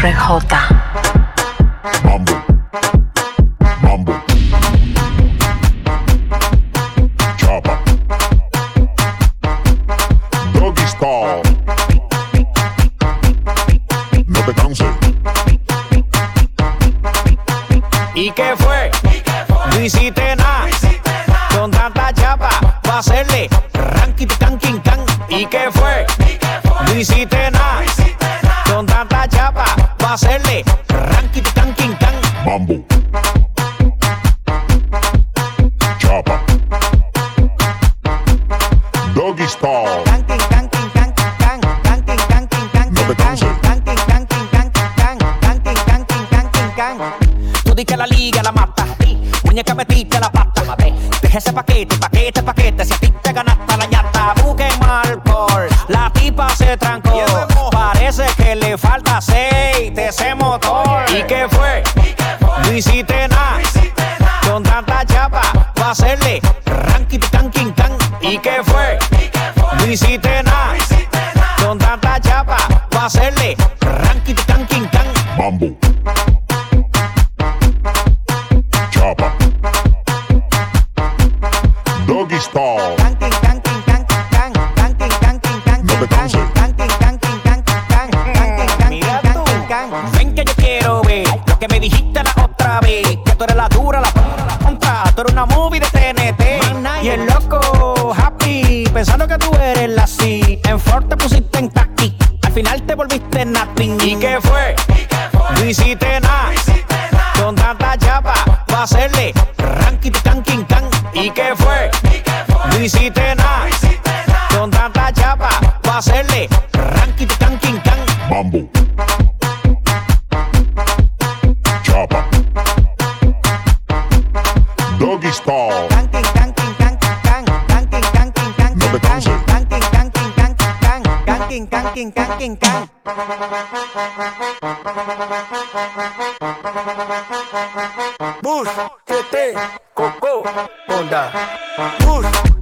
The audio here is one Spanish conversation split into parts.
RJ. Mambo. Mambo. Chapa. Doggy style. No te canses. ¿Y qué fue? No hiciste nada. Con tanta chapa, pa' hacerle ranky can king can. ¿Y qué fue? No hiciste nada. No hiciste nada. Con tanta chapa, va a hacerle ranky can king can. Mambo. Chapa. Doggy style. No te canses. Mira tú. Ven que yo quiero ver lo que me dijiste la otra vez. Que tú eres la dura, la contra. Tú eres una movie de TNT. Y el loco happy, pensando que tú eres ¿Y qué fue? No hiciste nada. Con tanta chapa, va a hacerle ranky can king can. ¿Y qué fue? No hiciste quien can, quien can. Bus, CT, Coco, Honda. Bus.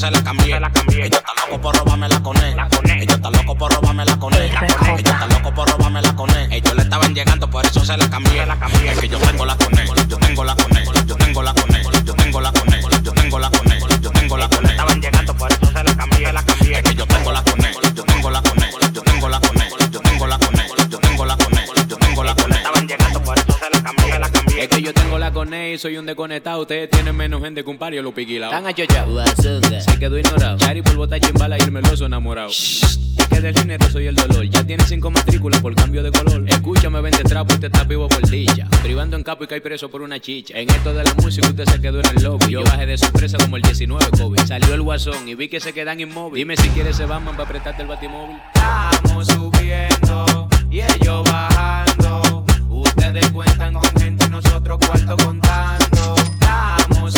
Se la cambié. Ellos están locos por robarme la con él. Ellos están locos por robarme la con él. Ellos están locos por robarme la con él. Ellos le estaban llegando, por eso se la cambié. Es que yo tengo la con él. Soy un desconectado. Ustedes tienen menos gente que un par y yo lo piquilao. Están achochados. Se quedó ignorado. Chari por botar chimbala y el meloso enamorado. Es que del dinero soy el dolor. Ya tiene cinco matrículas por cambio de color. Escúchame, vende trapo, usted está vivo por dicha. Privando en capo y cae preso por una chicha. En esto de la música usted se quedó en el lobby. Yo bajé de sorpresa como el 19 COVID. Salió el guasón y vi que se quedan inmóviles. Dime si quieres se Batman para apretarte el batimóvil. Estamos subiendo y ellos bajando. Ustedes cuentan con cuatro contando. Damos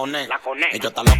Coné. La Coné. Ellos están locos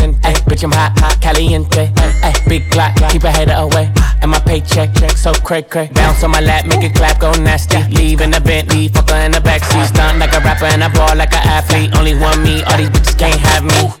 Bitch, I'm hot, hot, caliente. Hey, big Glock, keep a hater away. And my paycheck, check so cray cray. Bounce on my lap, make it clap, go nasty. Leave in the Bentley, fucker in the backseat. Stunt like a rapper and I ball like an athlete. Only one me, all these bitches can't have me.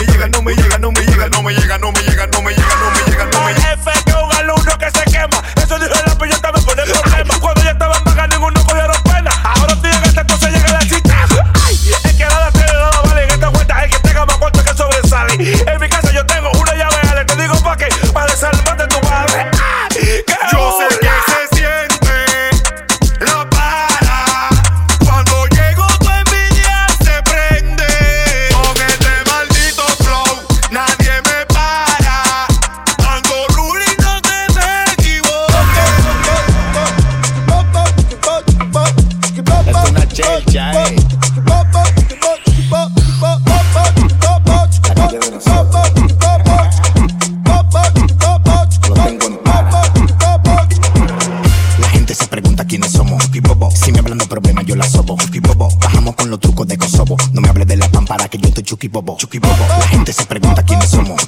bobo. La gente se pregunta quiénes somos.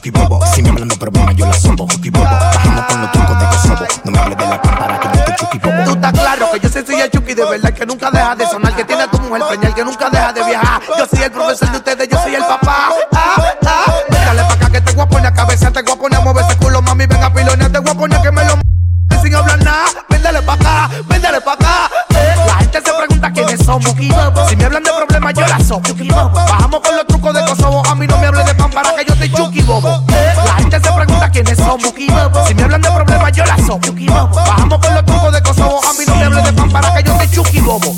Si me hablan de problemas, yo la sobo. Bajamos con los trucos de Kosovo. No me hables de la pámpara que yo estoy chuki bobo. Tú estás claro que yo soy soy el Chucky de verdad que nunca deja de sonar, que tiene a tu mujer preñal, que nunca deja de viajar. Yo soy el profesor de ustedes, yo soy el papá. Ah, ah. Pa' acá que te voy a poner a cabeza, te voy a poner a mover ese culo, mami, ven a pilonear, te voy a poner que me lo sin hablar nada. Véndale pa' acá, véndale pa' acá. Eh, La gente se pregunta quiénes somos. Si yo la soy. Bajamos con los trucos de Kosovo, a mí no me hables de pan para que yo te chuki bobo. La gente se pregunta quiénes somos. Si me hablan de problemas, yo la soy. Bajamos con los trucos de Kosovo, a mí no me hables de pan para que yo te chuki bobo.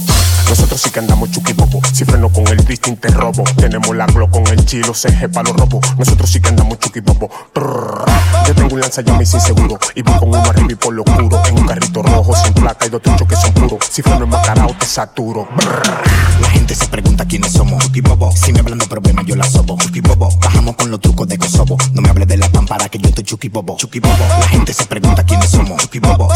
Nosotros sí que andamos chuki. Si freno con el distin te robo. Tenemos la glo con el chilo, CG pa' los robos. Nosotros sí que andamos chuki. Yo tengo un lanzallamas sin seguro. Y voy con uno arriba y por lo oscuro. En un carrito rojo sin placa y dos truchos que son puros. Si freno enmascarado te saturo. La gente se pregunta quiénes somos. Si me hablan de problemas, yo la sobo. Bajamos con los trucos de Kosovo. No me hables de la pámpara que yo estoy chuki bobo. La gente se pregunta quiénes somos.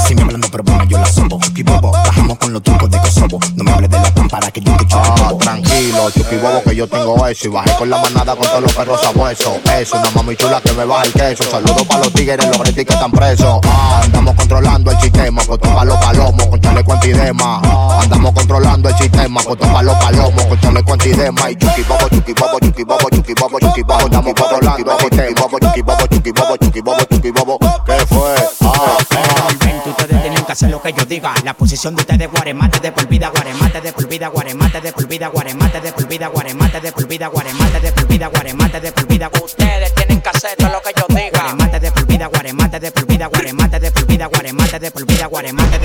Si me hablan de problemas, yo la sobo. Bajamos con los trucos de Kosovo. No me hables de la que yo chuki Ah, bobo. tranquilo, chuki bobo que yo tengo eso Y bajé con la manada con todos los perros sabuesos Eso, una mami chula que me baja el queso. Saludos para los tigres, los retis que están presos. Ah, Andamos controlando el sistema Con todos los palomos, con chaleco antidema. Andamos controlando el sistema Con todos los palomos, con chaleco antidema. Y chuki bobo, chuki bobo, chuki bobo, chuki bobo, chuki bobo Estamos controlando el sistema. Chuki bobo, chuki bobo, chuki bobo, chuki bobo ¿Qué fue? Ah, ah lo que yo diga. La posición de ustedes, guaremate de por vida, guaremate de por vida, guaremate de por vida, guaremate de por vida, guaremate de por vida, guaremate de por vida, guaremate de por vida. Ustedes tienen que hacer todo lo que yo diga. Guaremate de por guaremate de por vida, guaremate de por vida, guaremate de por vida, guaremate de por vida, guaremate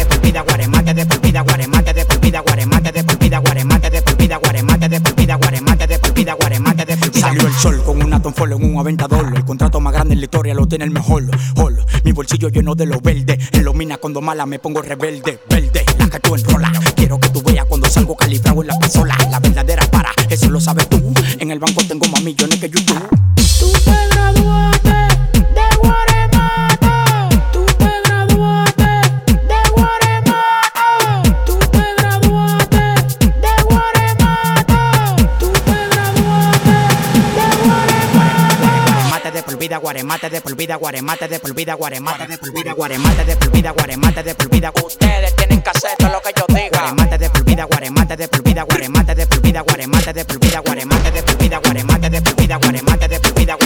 una tonfolo en un aventador. El contrato más grande en la historia lo tiene el mejor. Holo. Mi bolsillo lleno de lo verde. En los minas cuando mala me pongo rebelde. Verde, la que tú enrola. Quiero que tú veas cuando salgo calibrado en la pasola. La verdadera para, eso lo sabes tú. En el banco tengo más millones que YouTube. Guaremate de por vida, guaremate de por vida, guaremate de por vida, guaremate de por vida, guaremate de por vida. Ustedes tienen que hacer todo lo que yo diga. Guaremate de por vida, guaremate de por vida, guaremate de por vida, guaremate de por vida, guaremate de por vida, guaremate de por vida, guaremate de por vida,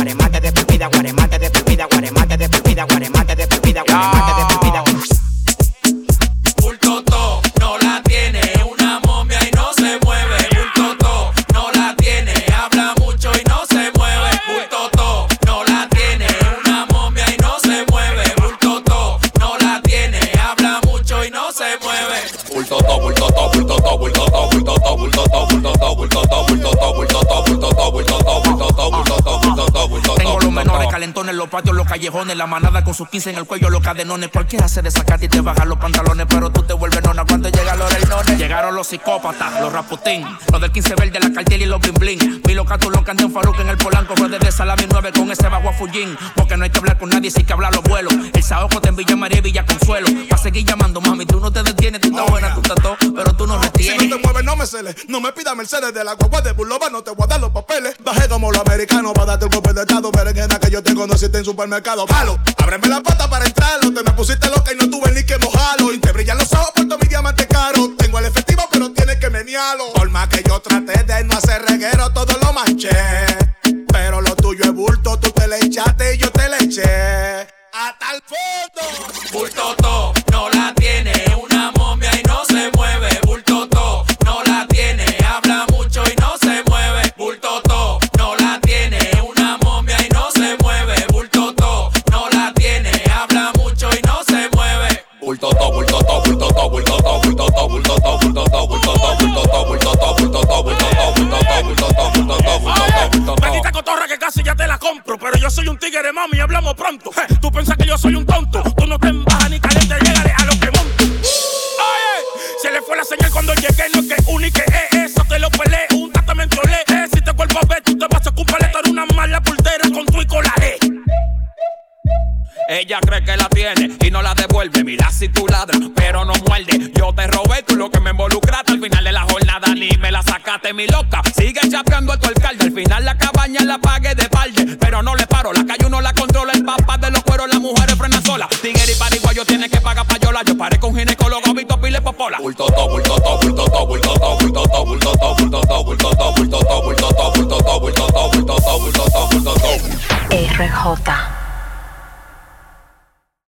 los patios, los callejones, la manada con sus 15 en el cuello, los cadenones. Cualquiera se desacata y te baja los pantalones, pero tú te vuelves nona cuando llegan los reinones. Llegaron los psicópatas, los raputín, los del 15 verde, la cartel y los bling bling. Vi los los candeon Faruk en el polanco, fue de Salami 9 con ese bajo a. Porque no hay que hablar con nadie, sí que hablar los vuelos. El saojo te en Villa María y Villa Consuelo. Pa' seguir llamando, mami, tú no te detienes, tú estás buena, tú estás todo, pero tú no Si retienes. no te mueves, no me celes. No me pidas Mercedes de la guagua de Bulova, no te voy a dar los papeles. Bajé como los americanos para darte un golpe de estado, te conociste en supermercado. Palo, ábreme la pata para entrarlo. Te me pusiste loca y no tuve ni que mojarlo. Y te brillan los ojos por todo mi diamante caro. Tengo el efectivo, pero tienes que menearlo. Por más que yo traté de no hacer reguero, todo lo manché. Pero lo tuyo es bulto, tú te le echaste y yo te le eché. Hasta el fondo. Bulto to, Ella cree que la tiene y no la devuelve. Mira si tú ladras, pero no muerde. Yo te robé, tú lo que me involucraste. Al final de la jornada ni me la sacaste, mi loca. Sigue chapeando a tu alcalde. Al final la cabaña la pague de balde. Pero no le paro, la calle uno la controla. El papá de los cueros, las mujeres frenan sola. Tigre y pariguayo tiene que pagar payola. Yo paré con ginecólogo, Vito Pile Popola. Bulto to, bulto.